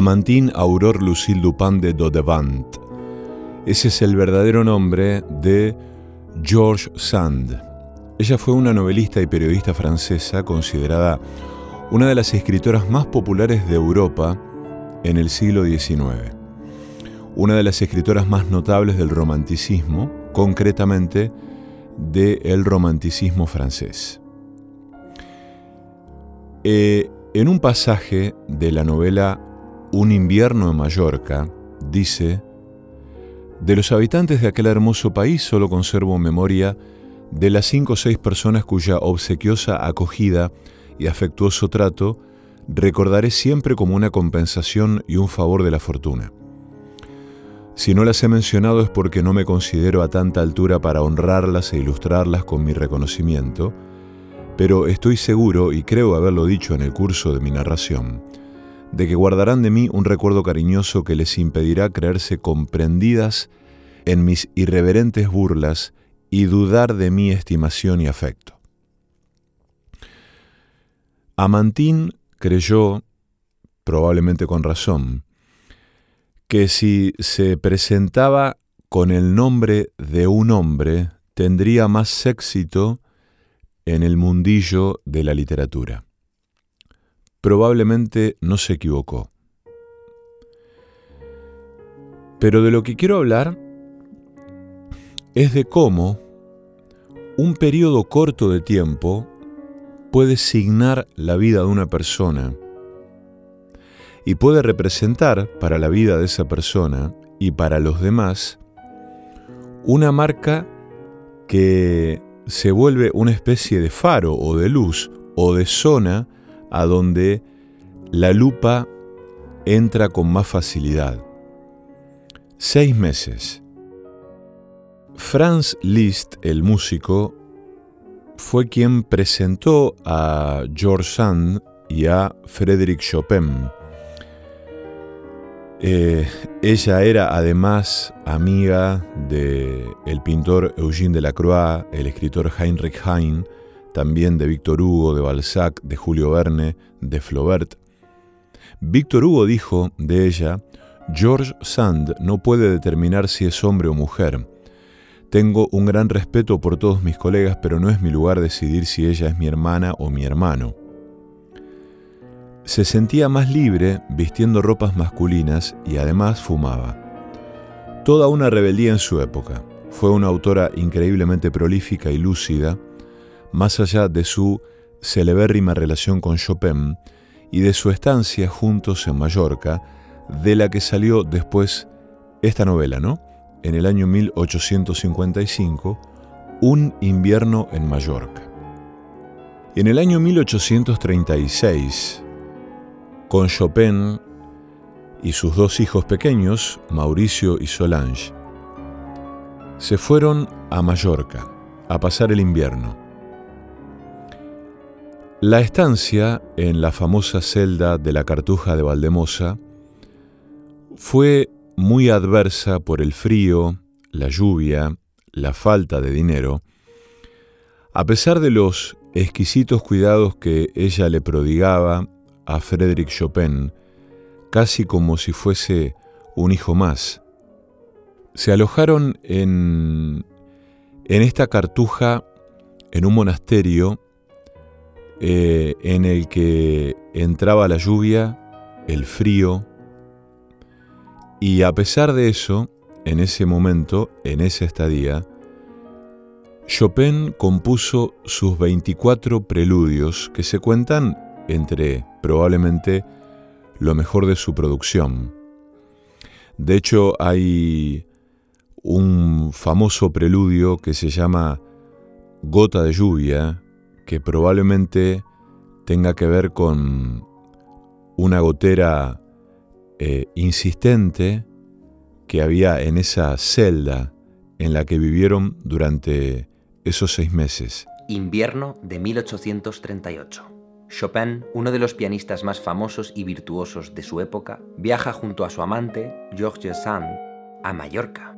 Amantine Aurore Lucille Dupin de Dodevant. Ese es el verdadero nombre de George Sand. Ella fue una novelista y periodista francesa considerada una de las escritoras más populares de Europa en el siglo XIX. Una de las escritoras más notables del romanticismo, concretamente del romanticismo francés. Eh, en un pasaje de la novela Un invierno en Mallorca, dice, de los habitantes de aquel hermoso país solo conservo memoria de las cinco o seis personas cuya obsequiosa acogida y afectuoso trato recordaré siempre como una compensación y un favor de la fortuna. Si no las he mencionado es porque no me considero a tanta altura para honrarlas e ilustrarlas con mi reconocimiento, pero estoy seguro, y creo haberlo dicho en el curso de mi narración, de que guardarán de mí un recuerdo cariñoso que les impedirá creerse comprendidas en mis irreverentes burlas y dudar de mi estimación y afecto. Amantín creyó, probablemente con razón, que si se presentaba con el nombre de un hombre, tendría más éxito en el mundillo de la literatura. Probablemente no se equivocó. Pero de lo que quiero hablar es de cómo un periodo corto de tiempo puede signar la vida de una persona y puede representar para la vida de esa persona y para los demás una marca que se vuelve una especie de faro o de luz o de zona a donde la lupa entra con más facilidad. Seis meses. Franz Liszt, el músico, fue quien presentó a George Sand y a Frédéric Chopin. Eh, ella era además amiga del el pintor Eugène Delacroix, el escritor Heinrich Heine, también de Víctor Hugo, de Balzac, de Julio Verne, de Flaubert. Víctor Hugo dijo de ella, George Sand no puede determinar si es hombre o mujer, tengo un gran respeto por todos mis colegas, pero no es mi lugar decidir si ella es mi hermana o mi hermano. Se sentía más libre vistiendo ropas masculinas y además fumaba. Toda una rebeldía en su época. Fue una autora increíblemente prolífica y lúcida, más allá de su celebérrima relación con Chopin y de su estancia juntos en Mallorca, de la que salió después esta novela, ¿no? en el año 1855, Un invierno en Mallorca. En el año 1836, con Chopin y sus dos hijos pequeños, Mauricio y Solange, se fueron a Mallorca a pasar el invierno. La estancia en la famosa celda de la Cartuja de Valdemosa fue muy adversa por el frío, la lluvia, la falta de dinero, a pesar de los exquisitos cuidados que ella le prodigaba a Frédéric Chopin, casi como si fuese un hijo más, se alojaron en, en esta cartuja, en un monasterio, eh, en el que entraba la lluvia, el frío, y a pesar de eso, en ese momento, en esa estadía, Chopin compuso sus 24 preludios que se cuentan entre probablemente lo mejor de su producción. De hecho, hay un famoso preludio que se llama Gota de lluvia, que probablemente tenga que ver con una gotera eh, insistente que había en esa celda en la que vivieron durante esos seis meses. Invierno de 1838. Chopin, uno de los pianistas más famosos y virtuosos de su época, viaja junto a su amante, Georges Sand, a Mallorca.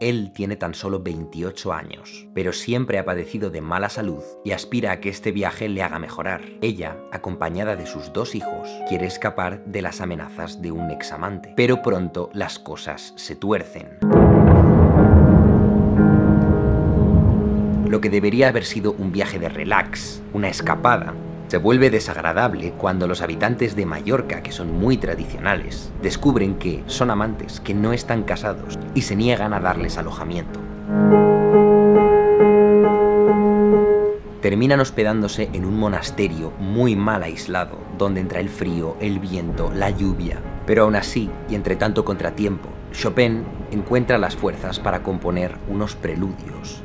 Él tiene tan solo 28 años, pero siempre ha padecido de mala salud y aspira a que este viaje le haga mejorar. Ella, acompañada de sus dos hijos, quiere escapar de las amenazas de un examante, pero pronto las cosas se tuercen. Lo que debería haber sido un viaje de relax, una escapada, se vuelve desagradable cuando los habitantes de Mallorca, que son muy tradicionales, descubren que son amantes, que no están casados y se niegan a darles alojamiento. Terminan hospedándose en un monasterio muy mal aislado, donde entra el frío, el viento, la lluvia. Pero aún así, y entre tanto contratiempo, Chopin encuentra las fuerzas para componer unos preludios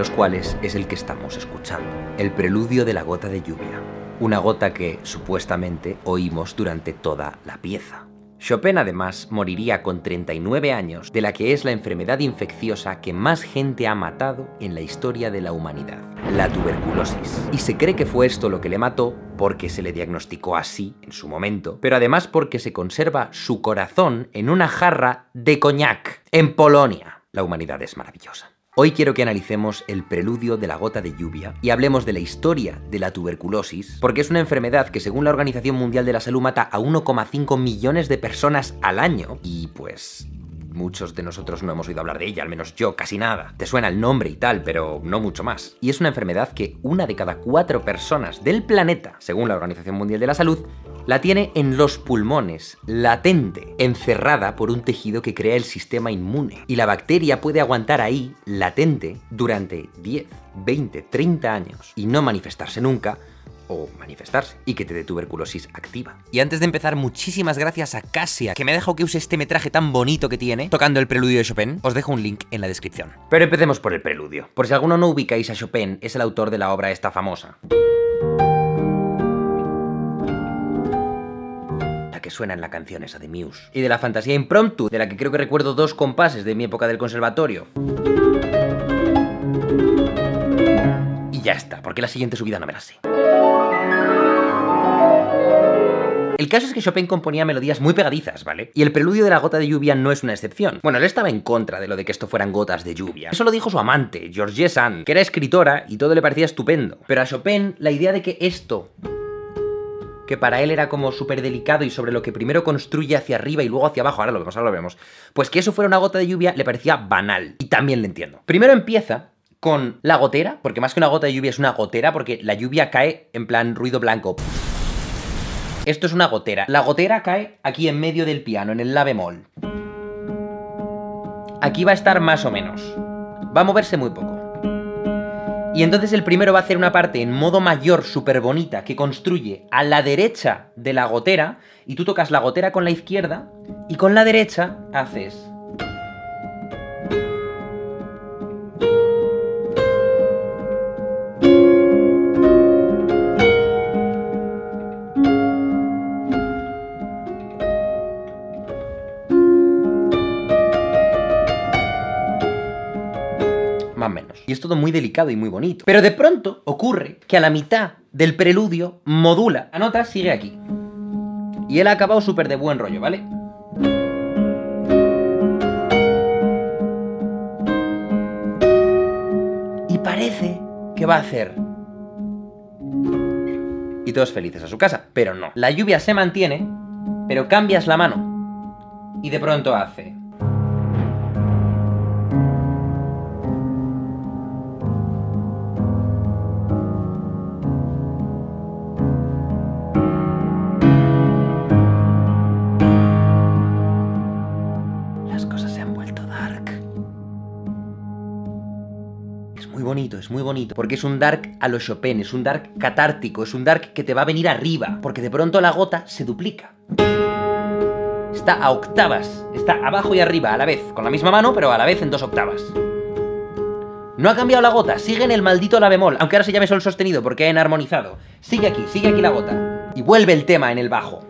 los cuales es el que estamos escuchando, el preludio de la gota de lluvia, una gota que supuestamente oímos durante toda la pieza. Chopin además moriría con 39 años de la que es la enfermedad infecciosa que más gente ha matado en la historia de la humanidad, la tuberculosis. Y se cree que fue esto lo que le mató porque se le diagnosticó así en su momento, pero además porque se conserva su corazón en una jarra de coñac en Polonia. La humanidad es maravillosa. Hoy quiero que analicemos el preludio de la gota de lluvia y hablemos de la historia de la tuberculosis, porque es una enfermedad que según la Organización Mundial de la Salud mata a 1,5 millones de personas al año y pues Muchos de nosotros no hemos oído hablar de ella, al menos yo casi nada. Te suena el nombre y tal, pero no mucho más. Y es una enfermedad que una de cada cuatro personas del planeta, según la Organización Mundial de la Salud, la tiene en los pulmones, latente, encerrada por un tejido que crea el sistema inmune. Y la bacteria puede aguantar ahí, latente, durante 10, 20, 30 años y no manifestarse nunca o manifestarse y que te dé tuberculosis activa. Y antes de empezar, muchísimas gracias a Casia, que me ha que use este metraje tan bonito que tiene, tocando el preludio de Chopin. Os dejo un link en la descripción. Pero empecemos por el preludio. Por si alguno no ubicáis a Chopin, es el autor de la obra esta famosa. Suena en la canción esa de Muse. Y de la fantasía impromptu, de la que creo que recuerdo dos compases de mi época del conservatorio. Y ya está, porque la siguiente subida no me la sé. El caso es que Chopin componía melodías muy pegadizas, ¿vale? Y el preludio de la gota de lluvia no es una excepción. Bueno, él estaba en contra de lo de que esto fueran gotas de lluvia. Eso lo dijo su amante, Georgie Sand, que era escritora y todo le parecía estupendo. Pero a Chopin, la idea de que esto que para él era como súper delicado y sobre lo que primero construye hacia arriba y luego hacia abajo, ahora lo vemos, ahora lo vemos, pues que eso fuera una gota de lluvia le parecía banal. Y también le entiendo. Primero empieza con la gotera, porque más que una gota de lluvia es una gotera, porque la lluvia cae en plan ruido blanco. Esto es una gotera. La gotera cae aquí en medio del piano, en el la bemol. Aquí va a estar más o menos. Va a moverse muy poco. Y entonces el primero va a hacer una parte en modo mayor súper bonita que construye a la derecha de la gotera y tú tocas la gotera con la izquierda y con la derecha haces Y es todo muy delicado y muy bonito. Pero de pronto ocurre que a la mitad del preludio modula. La sigue aquí. Y él ha acabado súper de buen rollo, ¿vale? Y parece que va a hacer... Y todos felices a su casa. Pero no. La lluvia se mantiene, pero cambias la mano. Y de pronto hace... es muy bonito, porque es un dark a lo Chopin, es un dark catártico, es un dark que te va a venir arriba, porque de pronto la gota se duplica. Está a octavas, está abajo y arriba a la vez, con la misma mano, pero a la vez en dos octavas. No ha cambiado la gota, sigue en el maldito la bemol, aunque ahora se llame sol sostenido porque ha enarmonizado. Sigue aquí, sigue aquí la gota. Y vuelve el tema en el bajo.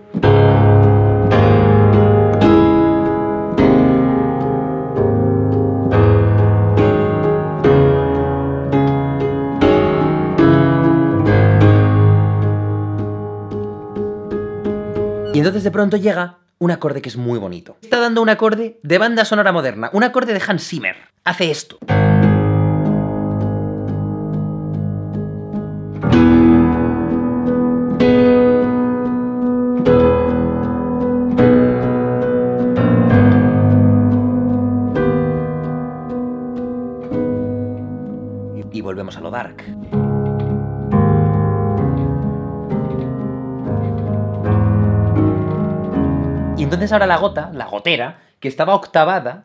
Entonces de pronto llega un acorde que es muy bonito. Está dando un acorde de banda sonora moderna, un acorde de Hans Zimmer. Hace esto. Y volvemos a lo dark. Entonces ahora la gota, la gotera, que estaba octavada,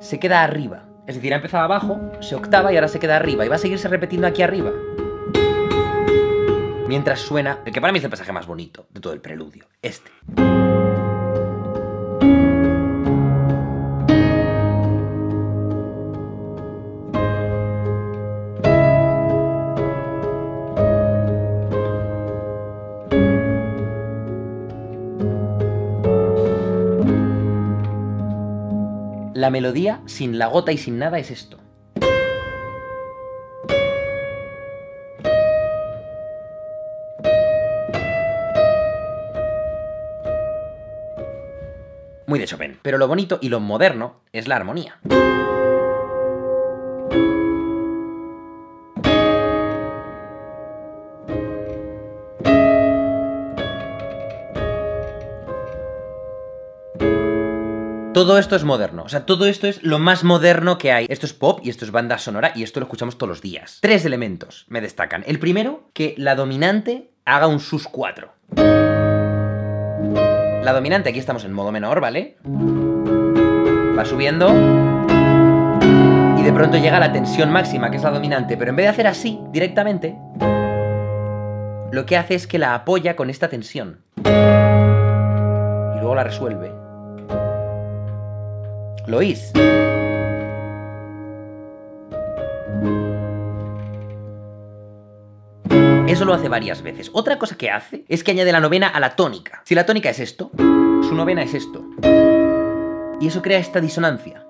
se queda arriba. Es decir, ha empezado abajo, se octava y ahora se queda arriba. Y va a seguirse repitiendo aquí arriba. Mientras suena, el que para mí es el pasaje más bonito de todo el preludio, este. La melodía, sin la gota y sin nada, es esto. Muy de Chopin. Pero lo bonito y lo moderno es la armonía. Todo esto es moderno, o sea, todo esto es lo más moderno que hay. Esto es pop y esto es banda sonora y esto lo escuchamos todos los días. Tres elementos me destacan. El primero, que la dominante haga un sus 4. La dominante, aquí estamos en modo menor, ¿vale? Va subiendo. Y de pronto llega la tensión máxima, que es la dominante. Pero en vez de hacer así, directamente, lo que hace es que la apoya con esta tensión. Y luego la resuelve. ¿Lo? Eso lo hace varias veces. Otra cosa que hace es que añade la novena a la tónica. Si la tónica es esto, su novena es esto. Y eso crea esta disonancia.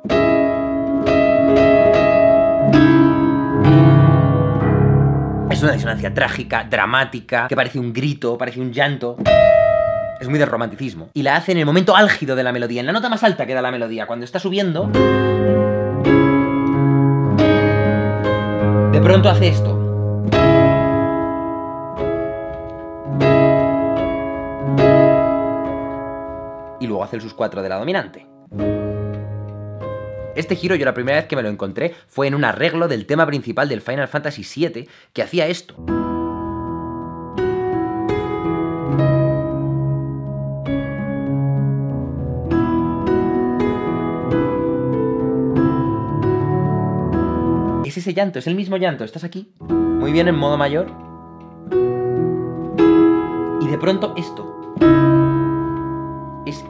Es una disonancia trágica, dramática, que parece un grito, parece un llanto. Es muy de romanticismo. Y la hace en el momento álgido de la melodía, en la nota más alta que da la melodía. Cuando está subiendo... De pronto hace esto. Y luego hace el sus 4 de la dominante. Este giro yo la primera vez que me lo encontré fue en un arreglo del tema principal del Final Fantasy VII que hacía esto. Llanto, es el mismo llanto. Estás aquí, muy bien en modo mayor. Y de pronto esto. Es,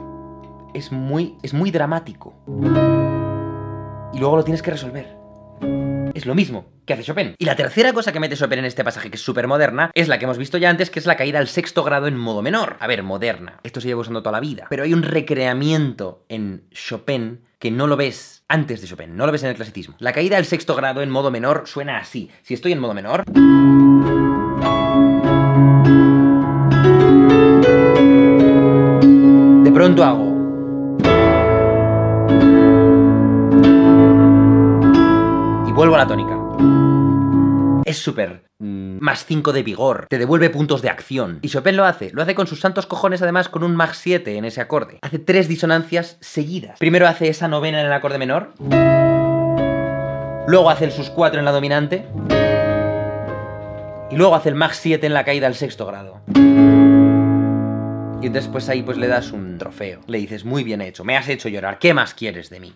es, muy, es muy dramático. Y luego lo tienes que resolver. Es lo mismo que hace Chopin. Y la tercera cosa que mete Chopin en este pasaje, que es súper moderna, es la que hemos visto ya antes, que es la caída al sexto grado en modo menor. A ver, moderna. Esto se lleva usando toda la vida. Pero hay un recreamiento en Chopin que no lo ves antes de Chopin, no lo ves en el clasicismo. La caída al sexto grado en modo menor suena así. Si estoy en modo menor... De pronto hago... Y vuelvo a la tónica. Es súper mm, más 5 de vigor, te devuelve puntos de acción. Y Chopin lo hace, lo hace con sus santos cojones además con un más 7 en ese acorde. Hace tres disonancias seguidas. Primero hace esa novena en el acorde menor, luego hace el sus 4 en la dominante, y luego hace el más 7 en la caída al sexto grado. Y entonces pues ahí pues le das un trofeo. Le dices, muy bien hecho, me has hecho llorar, ¿qué más quieres de mí?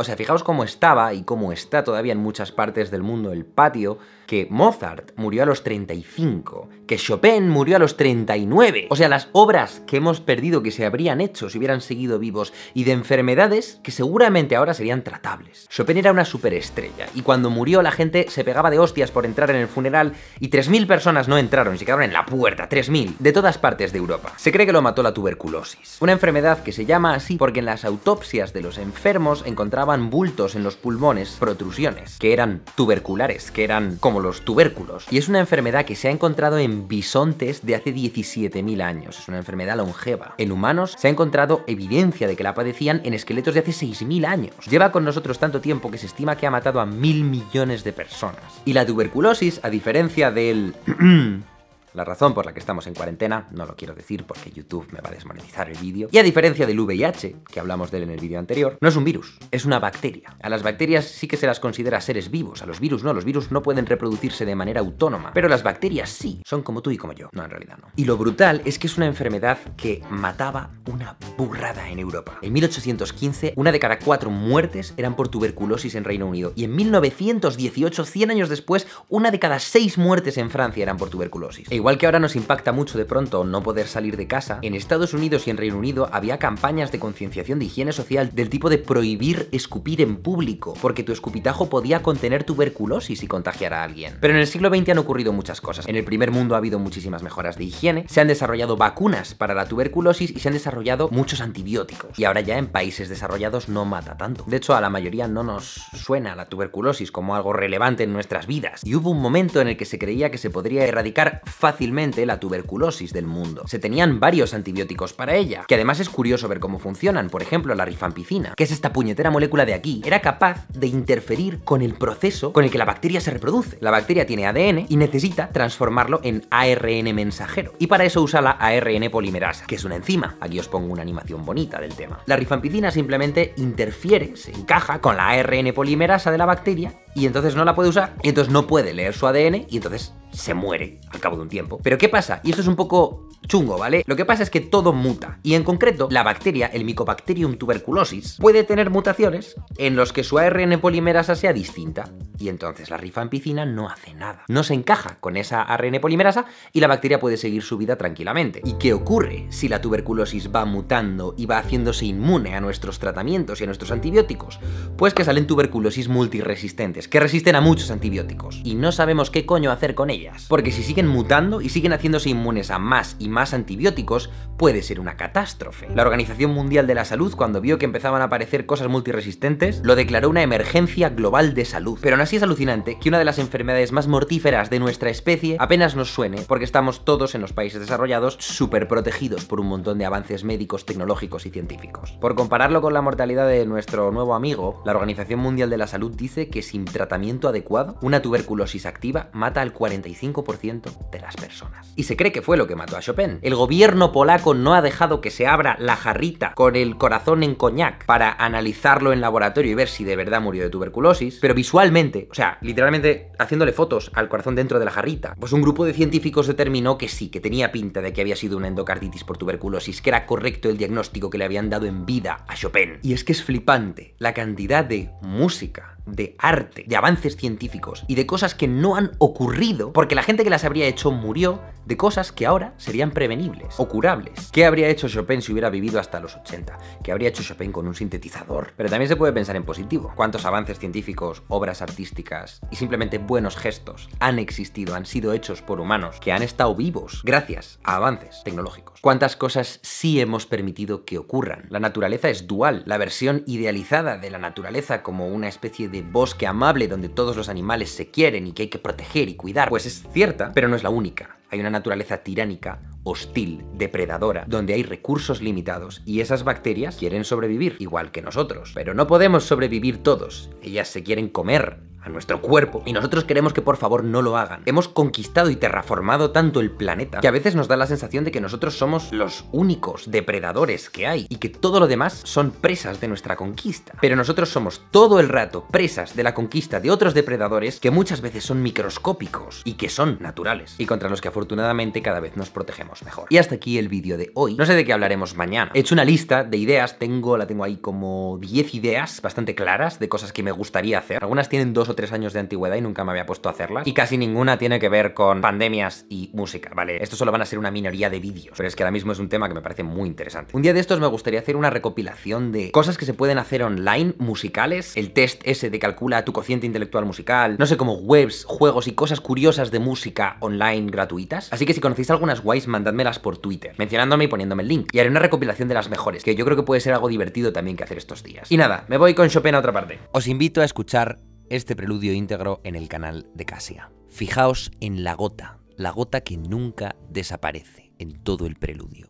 O sea, fijaos cómo estaba y cómo está todavía en muchas partes del mundo el patio, que Mozart murió a los 35, que Chopin murió a los 39. O sea, las obras que hemos perdido que se habrían hecho si hubieran seguido vivos y de enfermedades que seguramente ahora serían tratables. Chopin era una superestrella y cuando murió la gente se pegaba de hostias por entrar en el funeral y 3.000 personas no entraron, se quedaron en la puerta, 3.000, de todas partes de Europa. Se cree que lo mató la tuberculosis, una enfermedad que se llama así porque en las autopsias de los enfermos encontraban bultos en los pulmones, protrusiones, que eran tuberculares, que eran como los tubérculos. Y es una enfermedad que se ha encontrado en bisontes de hace 17.000 años. Es una enfermedad longeva. En humanos se ha encontrado evidencia de que la padecían en esqueletos de hace 6.000 años. Lleva con nosotros tanto tiempo que se estima que ha matado a mil millones de personas. Y la tuberculosis, a diferencia del... La razón por la que estamos en cuarentena, no lo quiero decir porque YouTube me va a desmonetizar el vídeo. Y a diferencia del VIH, que hablamos de él en el vídeo anterior, no es un virus, es una bacteria. A las bacterias sí que se las considera seres vivos, a los virus no, los virus no pueden reproducirse de manera autónoma, pero las bacterias sí, son como tú y como yo. No, en realidad no. Y lo brutal es que es una enfermedad que mataba una burrada en Europa. En 1815, una de cada cuatro muertes eran por tuberculosis en Reino Unido. Y en 1918, 100 años después, una de cada seis muertes en Francia eran por tuberculosis. E Igual que ahora nos impacta mucho de pronto no poder salir de casa, en Estados Unidos y en Reino Unido había campañas de concienciación de higiene social del tipo de prohibir escupir en público, porque tu escupitajo podía contener tuberculosis y contagiar a alguien. Pero en el siglo XX han ocurrido muchas cosas. En el primer mundo ha habido muchísimas mejoras de higiene, se han desarrollado vacunas para la tuberculosis y se han desarrollado muchos antibióticos. Y ahora ya en países desarrollados no mata tanto. De hecho, a la mayoría no nos suena la tuberculosis como algo relevante en nuestras vidas. Y hubo un momento en el que se creía que se podría erradicar fácilmente fácilmente la tuberculosis del mundo. Se tenían varios antibióticos para ella, que además es curioso ver cómo funcionan, por ejemplo la rifampicina, que es esta puñetera molécula de aquí, era capaz de interferir con el proceso con el que la bacteria se reproduce. La bacteria tiene ADN y necesita transformarlo en ARN mensajero, y para eso usa la ARN polimerasa, que es una enzima. Aquí os pongo una animación bonita del tema. La rifampicina simplemente interfiere, se encaja con la ARN polimerasa de la bacteria y entonces no la puede usar, y entonces no puede leer su ADN y entonces se muere al cabo de un tiempo. Pero ¿qué pasa? Y esto es un poco chungo, ¿vale? Lo que pasa es que todo muta. Y en concreto, la bacteria, el Mycobacterium tuberculosis, puede tener mutaciones en los que su ARN polimerasa sea distinta. Y entonces la rifampicina no hace nada. No se encaja con esa ARN polimerasa y la bacteria puede seguir su vida tranquilamente. ¿Y qué ocurre si la tuberculosis va mutando y va haciéndose inmune a nuestros tratamientos y a nuestros antibióticos? Pues que salen tuberculosis multiresistentes, que resisten a muchos antibióticos. Y no sabemos qué coño hacer con ellas. Porque si siguen mutando y siguen haciéndose inmunes a más y más antibióticos, puede ser una catástrofe. La Organización Mundial de la Salud, cuando vio que empezaban a aparecer cosas multiresistentes, lo declaró una emergencia global de salud. Pero aún así es alucinante que una de las enfermedades más mortíferas de nuestra especie apenas nos suene, porque estamos todos en los países desarrollados súper protegidos por un montón de avances médicos, tecnológicos y científicos. Por compararlo con la mortalidad de nuestro nuevo amigo, la Organización Mundial de la Salud dice que sin tratamiento adecuado, una tuberculosis activa mata al 45% de las personas. Y se cree que fue lo que mató a Chopin. El gobierno polaco no ha dejado que se abra la jarrita con el corazón en coñac para analizarlo en laboratorio y ver si de verdad murió de tuberculosis, pero visualmente, o sea, literalmente haciéndole fotos al corazón dentro de la jarrita, pues un grupo de científicos determinó que sí, que tenía pinta de que había sido una endocarditis por tuberculosis, que era correcto el diagnóstico que le habían dado en vida a Chopin. Y es que es flipante la cantidad de música, de arte, de avances científicos y de cosas que no han ocurrido porque la gente que las habría hecho murió de cosas que ahora serían prevenibles o curables. ¿Qué habría hecho Chopin si hubiera vivido hasta los 80? ¿Qué habría hecho Chopin con un sintetizador? Pero también se puede pensar en positivo. ¿Cuántos avances científicos, obras artísticas y simplemente buenos gestos han existido, han sido hechos por humanos que han estado vivos gracias a avances tecnológicos? ¿Cuántas cosas sí hemos permitido que ocurran? La naturaleza es dual. La versión idealizada de la naturaleza como una especie de bosque amable donde todos los animales se quieren y que hay que proteger y cuidar, pues es cierta, pero no es la única. Hay una naturaleza tiránica, hostil, depredadora, donde hay recursos limitados y esas bacterias quieren sobrevivir, igual que nosotros. Pero no podemos sobrevivir todos. Ellas se quieren comer a nuestro cuerpo y nosotros queremos que por favor no lo hagan. Hemos conquistado y terraformado tanto el planeta que a veces nos da la sensación de que nosotros somos los únicos depredadores que hay y que todo lo demás son presas de nuestra conquista. Pero nosotros somos todo el rato presas de la conquista de otros depredadores que muchas veces son microscópicos y que son naturales y contra los que afortunadamente cada vez nos protegemos mejor. Y hasta aquí el vídeo de hoy. No sé de qué hablaremos mañana. He hecho una lista de ideas, tengo, la tengo ahí como 10 ideas bastante claras de cosas que me gustaría hacer. Algunas tienen dos o tres años de antigüedad y nunca me había puesto a hacerlas. Y casi ninguna tiene que ver con pandemias y música, ¿vale? Esto solo van a ser una minoría de vídeos, pero es que ahora mismo es un tema que me parece muy interesante. Un día de estos me gustaría hacer una recopilación de cosas que se pueden hacer online, musicales, el test ese de calcula tu cociente intelectual musical, no sé, como webs, juegos y cosas curiosas de música online gratuitas. Así que si conocéis algunas guays, mandádmelas por Twitter, mencionándome y poniéndome el link. Y haré una recopilación de las mejores, que yo creo que puede ser algo divertido también que hacer estos días. Y nada, me voy con Chopin a otra parte. Os invito a escuchar este preludio íntegro en el canal de Casia. Fijaos en la gota, la gota que nunca desaparece en todo el preludio.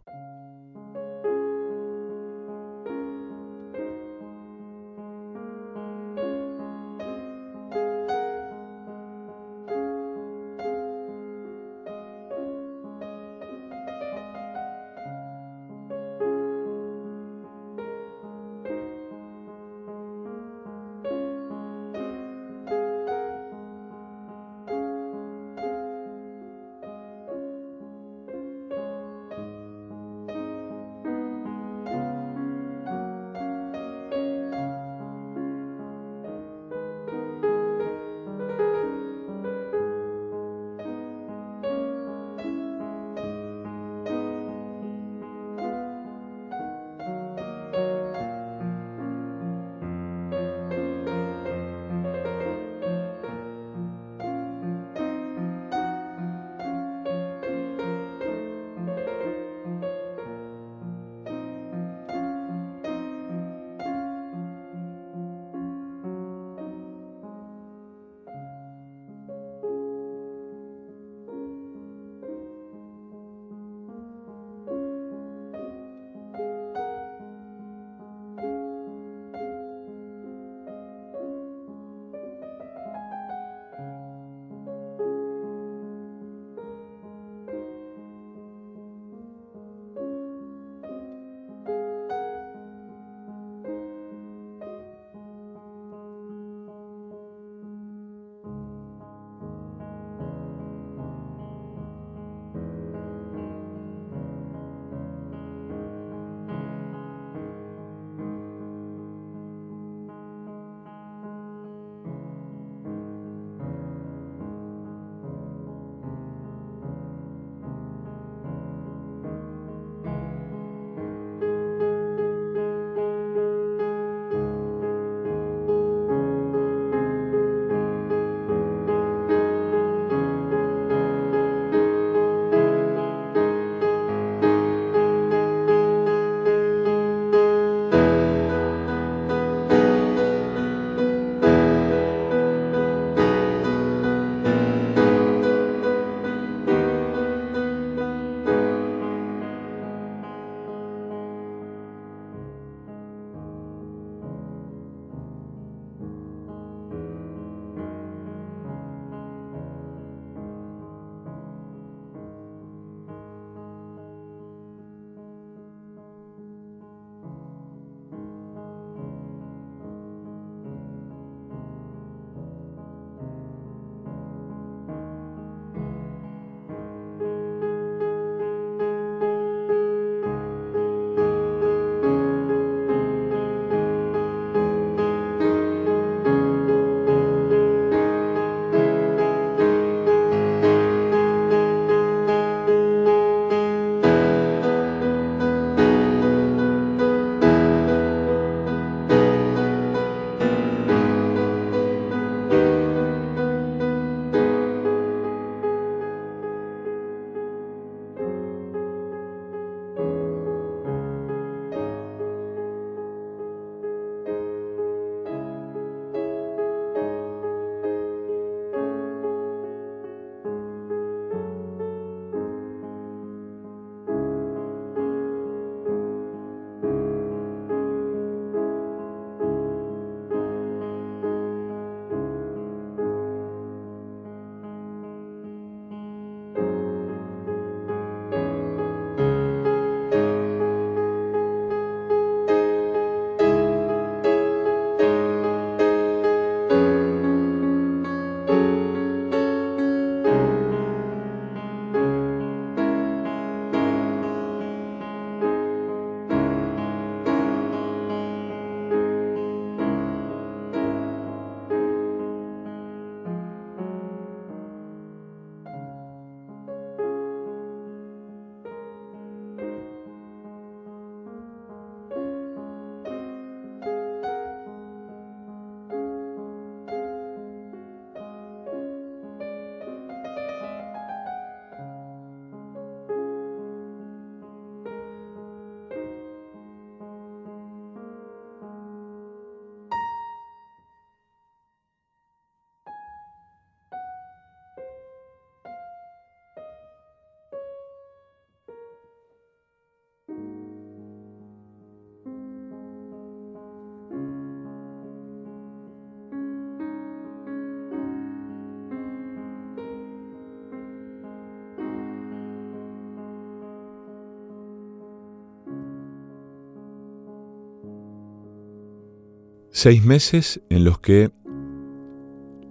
Seis meses en los que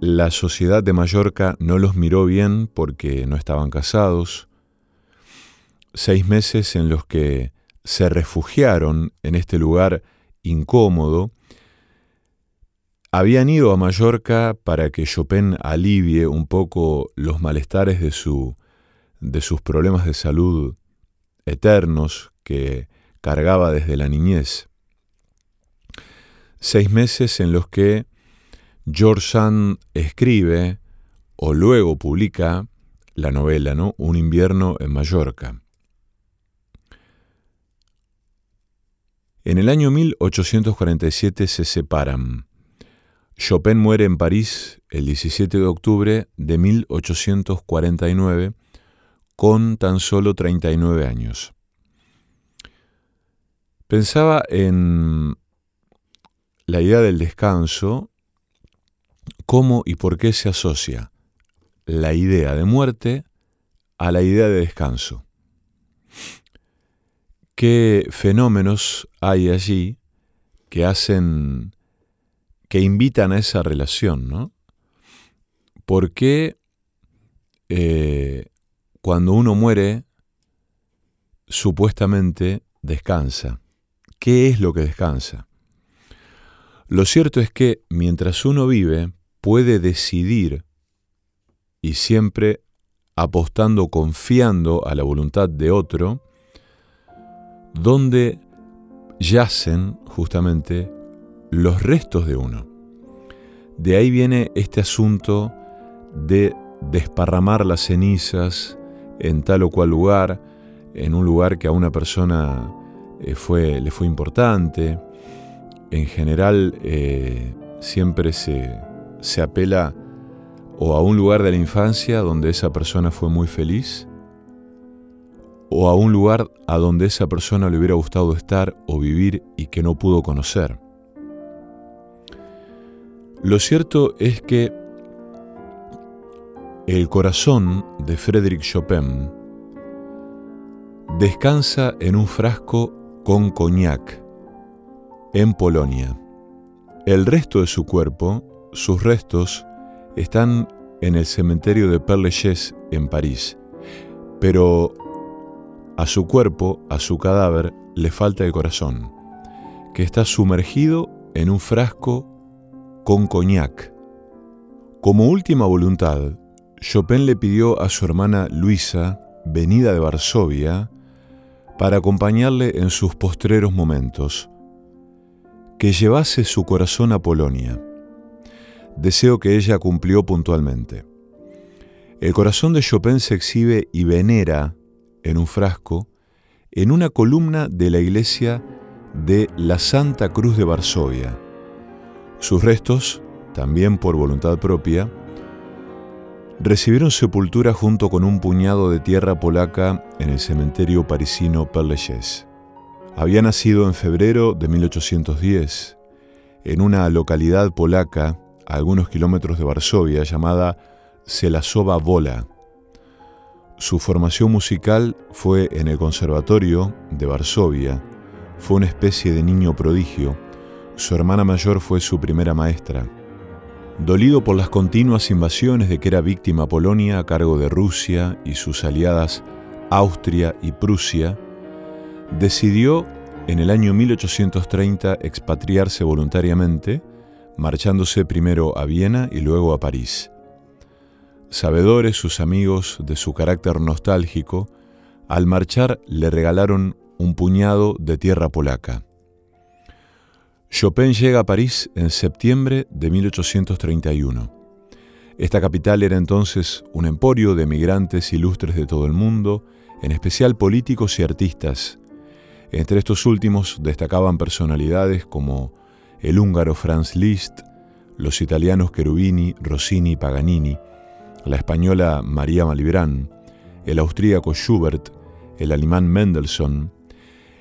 la sociedad de Mallorca no los miró bien porque no estaban casados. Seis meses en los que se refugiaron en este lugar incómodo. Habían ido a Mallorca para que Chopin alivie un poco los malestares de, su, de sus problemas de salud eternos que cargaba desde la niñez. Seis meses en los que George Sand escribe o luego publica la novela, ¿no? Un invierno en Mallorca. En el año 1847 se separan. Chopin muere en París el 17 de octubre de 1849 con tan solo 39 años. Pensaba en la idea del descanso cómo y por qué se asocia la idea de muerte a la idea de descanso. ¿Qué fenómenos hay allí que hacen, que invitan a esa relación, ¿no? ¿Por qué eh, cuando uno muere supuestamente descansa? ¿Qué es lo que descansa? Lo cierto es que mientras uno vive, puede decidir y siempre apostando, confiando a la voluntad de otro, donde yacen justamente los restos de uno. De ahí viene este asunto de desparramar las cenizas en tal o cual lugar, en un lugar que a una persona eh, fue, le fue importante. En general eh, siempre se, se apela o a un lugar de la infancia donde esa persona fue muy feliz, o a un lugar a donde esa persona le hubiera gustado estar o vivir y que no pudo conocer. Lo cierto es que el corazón de Frédéric Chopin descansa en un frasco con coñac en Polonia. El resto de su cuerpo sus restos están en el cementerio de Père Lachaise en París, pero a su cuerpo, a su cadáver, le falta el corazón, que está sumergido en un frasco con coñac. Como última voluntad, Chopin le pidió a su hermana Luisa, venida de Varsovia, para acompañarle en sus postreros momentos, que llevase su corazón a Polonia deseo que ella cumplió puntualmente. El corazón de Chopin se exhibe y venera en un frasco en una columna de la iglesia de la Santa Cruz de Varsovia. Sus restos, también por voluntad propia, recibieron sepultura junto con un puñado de tierra polaca en el cementerio parisino Père Había nacido en febrero de 1810 en una localidad polaca a algunos kilómetros de Varsovia llamada Selasova Vola. Su formación musical fue en el Conservatorio de Varsovia. Fue una especie de niño prodigio. Su hermana mayor fue su primera maestra. Dolido por las continuas invasiones de que era víctima Polonia a cargo de Rusia y sus aliadas Austria y Prusia, decidió en el año 1830 expatriarse voluntariamente marchándose primero a Viena y luego a París. Sabedores sus amigos de su carácter nostálgico, al marchar le regalaron un puñado de tierra polaca. Chopin llega a París en septiembre de 1831. Esta capital era entonces un emporio de emigrantes ilustres de todo el mundo, en especial políticos y artistas. Entre estos últimos destacaban personalidades como el húngaro Franz Liszt, los italianos Cherubini, Rossini y Paganini, la española María Malibran, el austríaco Schubert, el alemán Mendelssohn.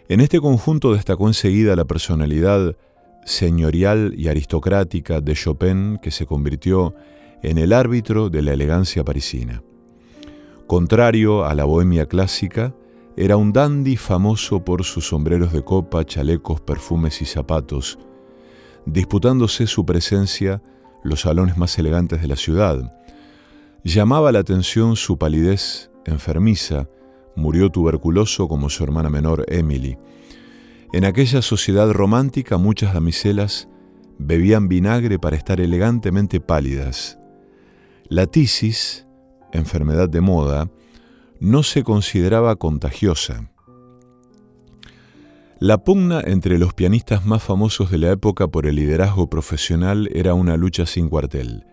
En este conjunto destacó enseguida la personalidad señorial y aristocrática de Chopin que se convirtió en el árbitro de la elegancia parisina. Contrario a la bohemia clásica, era un dandy famoso por sus sombreros de copa, chalecos, perfumes y zapatos, disputándose su presencia los salones más elegantes de la ciudad. Llamaba la atención su palidez enfermiza, murió tuberculoso como su hermana menor Emily. En aquella sociedad romántica muchas damiselas bebían vinagre para estar elegantemente pálidas. La tisis, enfermedad de moda, no se consideraba contagiosa. La pugna entre los pianistas más famosos de la época por el liderazgo profesional era una lucha sin cuartel.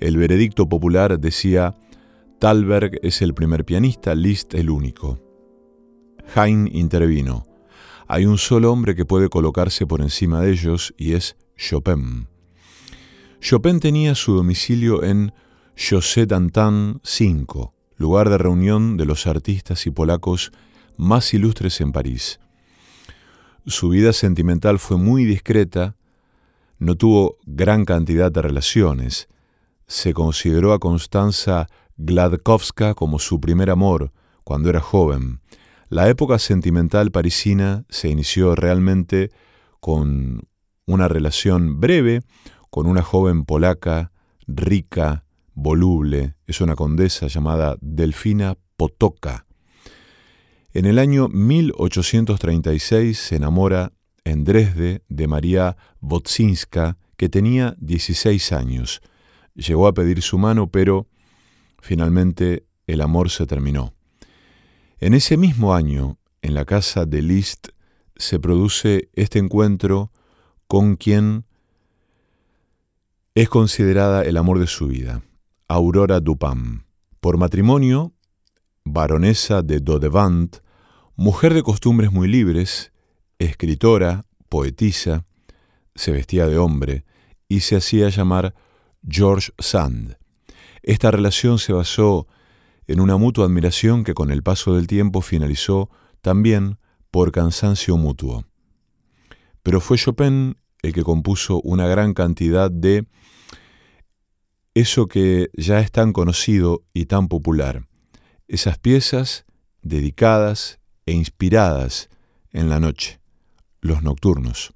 El veredicto popular decía, Talberg es el primer pianista, Liszt el único. Haydn intervino. Hay un solo hombre que puede colocarse por encima de ellos y es Chopin. Chopin tenía su domicilio en José Dantin 5, lugar de reunión de los artistas y polacos más ilustres en París. Su vida sentimental fue muy discreta, no tuvo gran cantidad de relaciones. Se consideró a Constanza Gladkowska como su primer amor cuando era joven. La época sentimental parisina se inició realmente con una relación breve con una joven polaca, rica, voluble, es una condesa llamada Delfina Potoka. En el año 1836 se enamora en Dresde de María Wodzinska, que tenía 16 años. Llegó a pedir su mano, pero finalmente el amor se terminó. En ese mismo año, en la casa de Liszt, se produce este encuentro con quien es considerada el amor de su vida, Aurora Dupin. Por matrimonio, baronesa de Dodevant, Mujer de costumbres muy libres, escritora, poetisa, se vestía de hombre y se hacía llamar George Sand. Esta relación se basó en una mutua admiración que con el paso del tiempo finalizó también por cansancio mutuo. Pero fue Chopin el que compuso una gran cantidad de eso que ya es tan conocido y tan popular, esas piezas dedicadas e inspiradas en la noche, los nocturnos.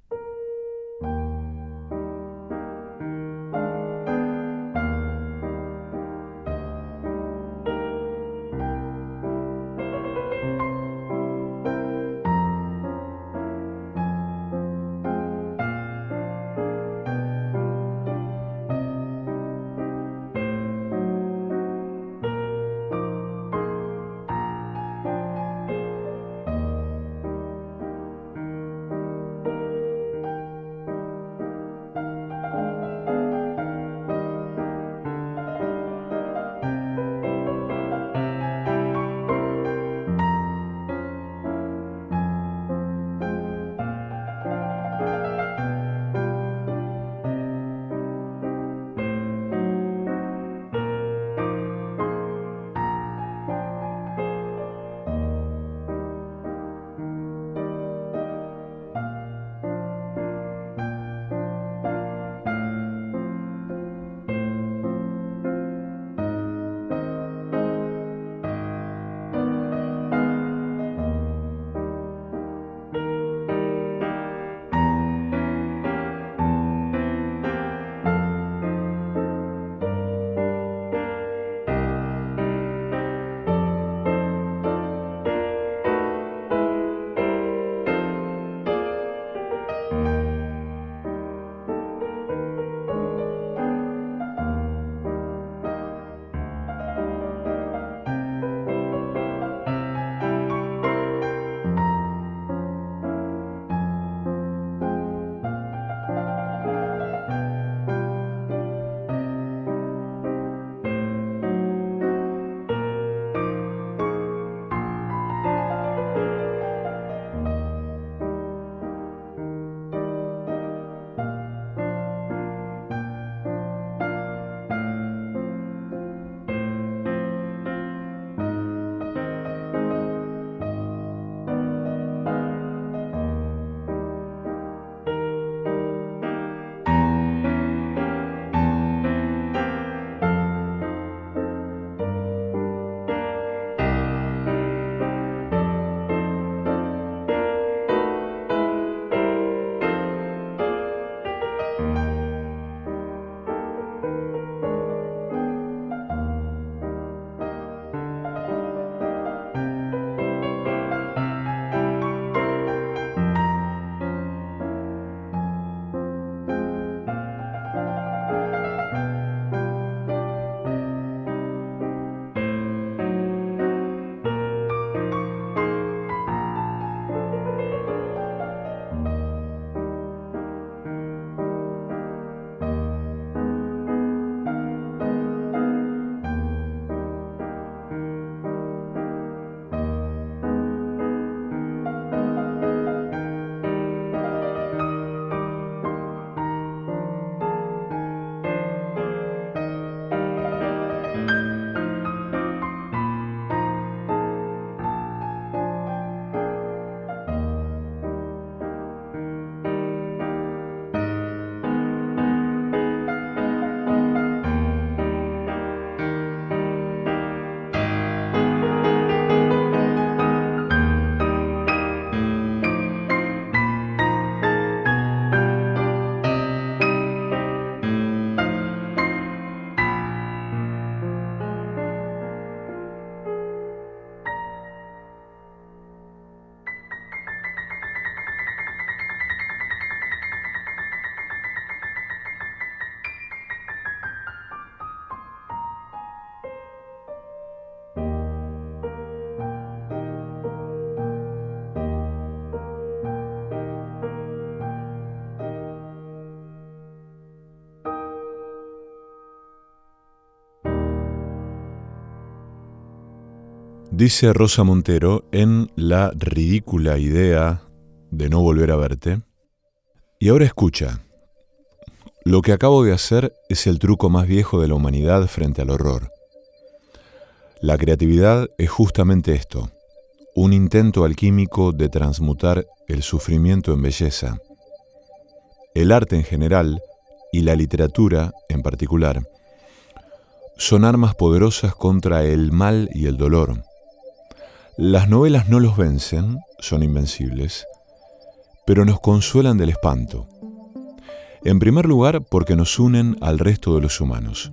Dice Rosa Montero en La ridícula idea de no volver a verte. Y ahora escucha. Lo que acabo de hacer es el truco más viejo de la humanidad frente al horror. La creatividad es justamente esto, un intento alquímico de transmutar el sufrimiento en belleza. El arte en general y la literatura en particular son armas poderosas contra el mal y el dolor. Las novelas no los vencen, son invencibles, pero nos consuelan del espanto. En primer lugar, porque nos unen al resto de los humanos.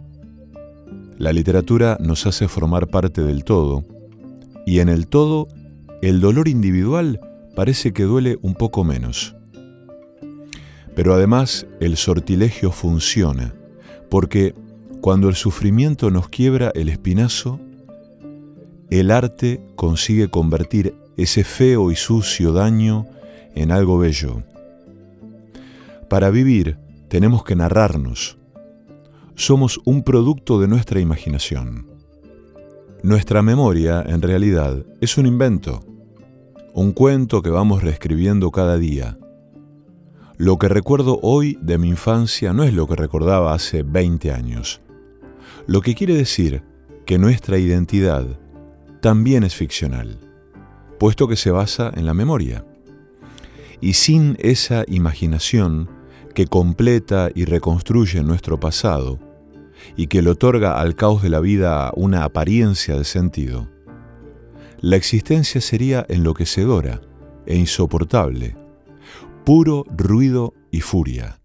La literatura nos hace formar parte del todo, y en el todo, el dolor individual parece que duele un poco menos. Pero además, el sortilegio funciona, porque cuando el sufrimiento nos quiebra el espinazo, el arte consigue convertir ese feo y sucio daño en algo bello. Para vivir tenemos que narrarnos. Somos un producto de nuestra imaginación. Nuestra memoria, en realidad, es un invento, un cuento que vamos reescribiendo cada día. Lo que recuerdo hoy de mi infancia no es lo que recordaba hace 20 años. Lo que quiere decir que nuestra identidad también es ficcional, puesto que se basa en la memoria. Y sin esa imaginación que completa y reconstruye nuestro pasado y que le otorga al caos de la vida una apariencia de sentido, la existencia sería enloquecedora e insoportable, puro ruido y furia.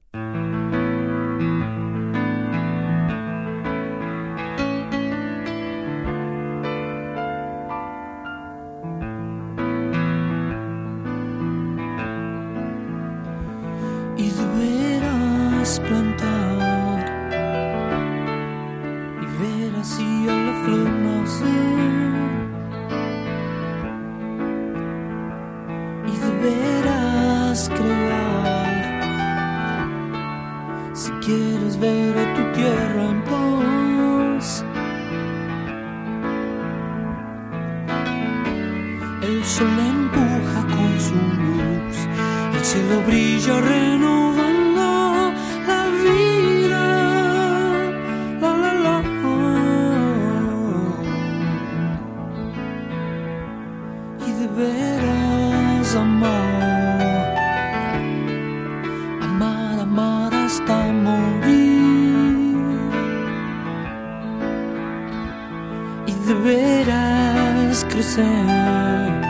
deberás crecer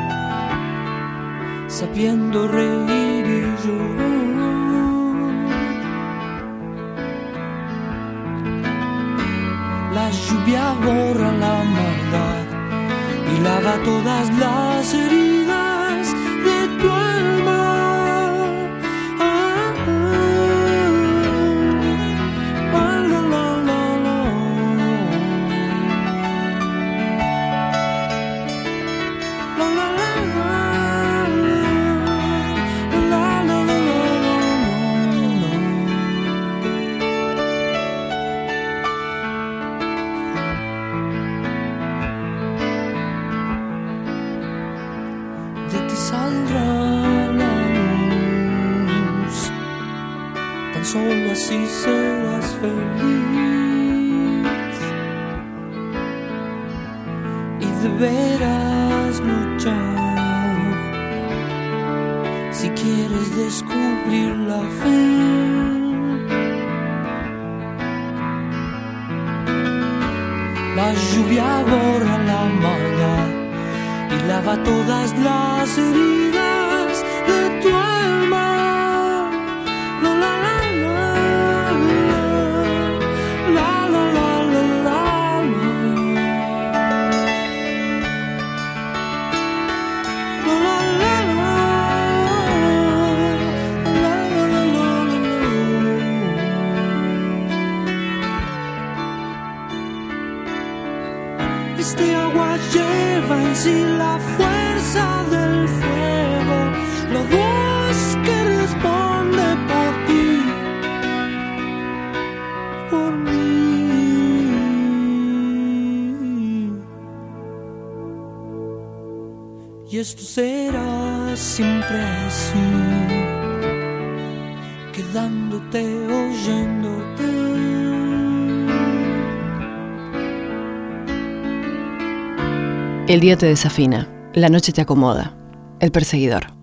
sabiendo reír y llorar. La lluvia borra la maldad y lava todas las heridas. si la fuerza del fuego, la voz que responde por ti, por mí. Y esto será siempre así, quedándote, oyéndote El día te desafina, la noche te acomoda. El perseguidor.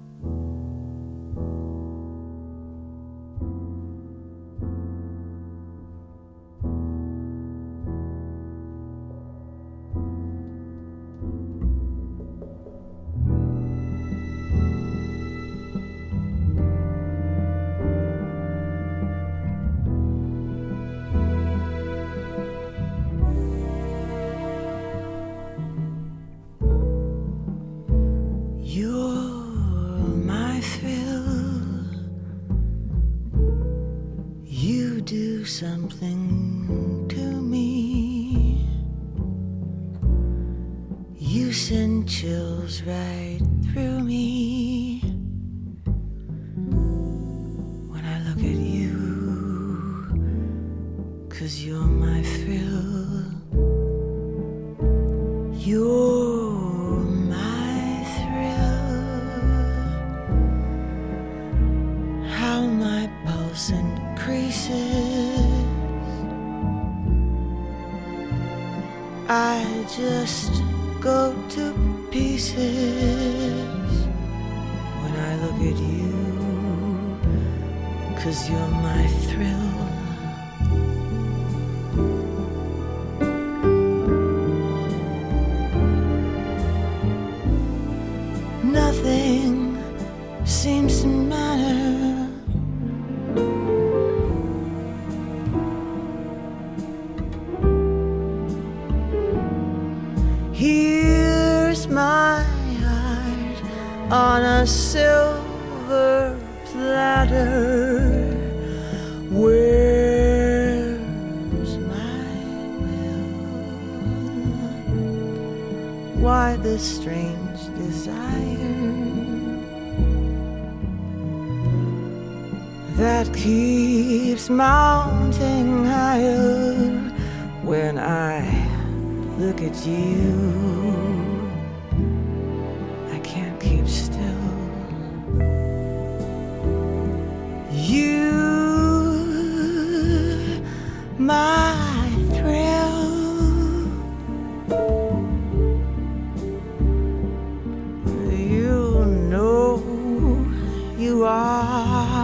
A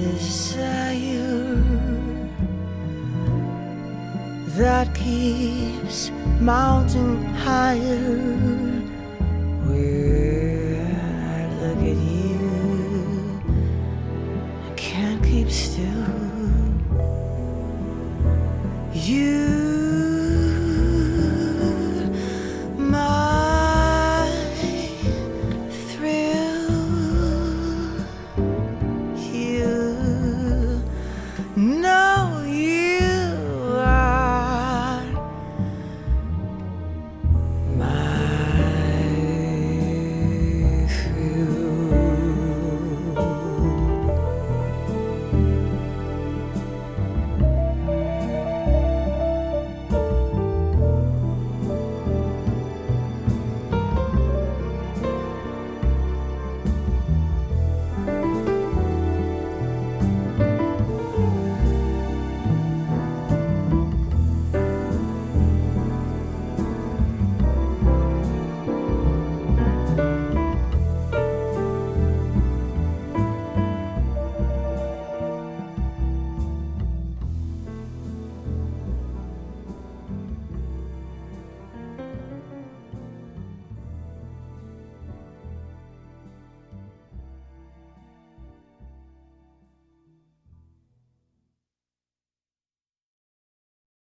desire that keeps mounting higher?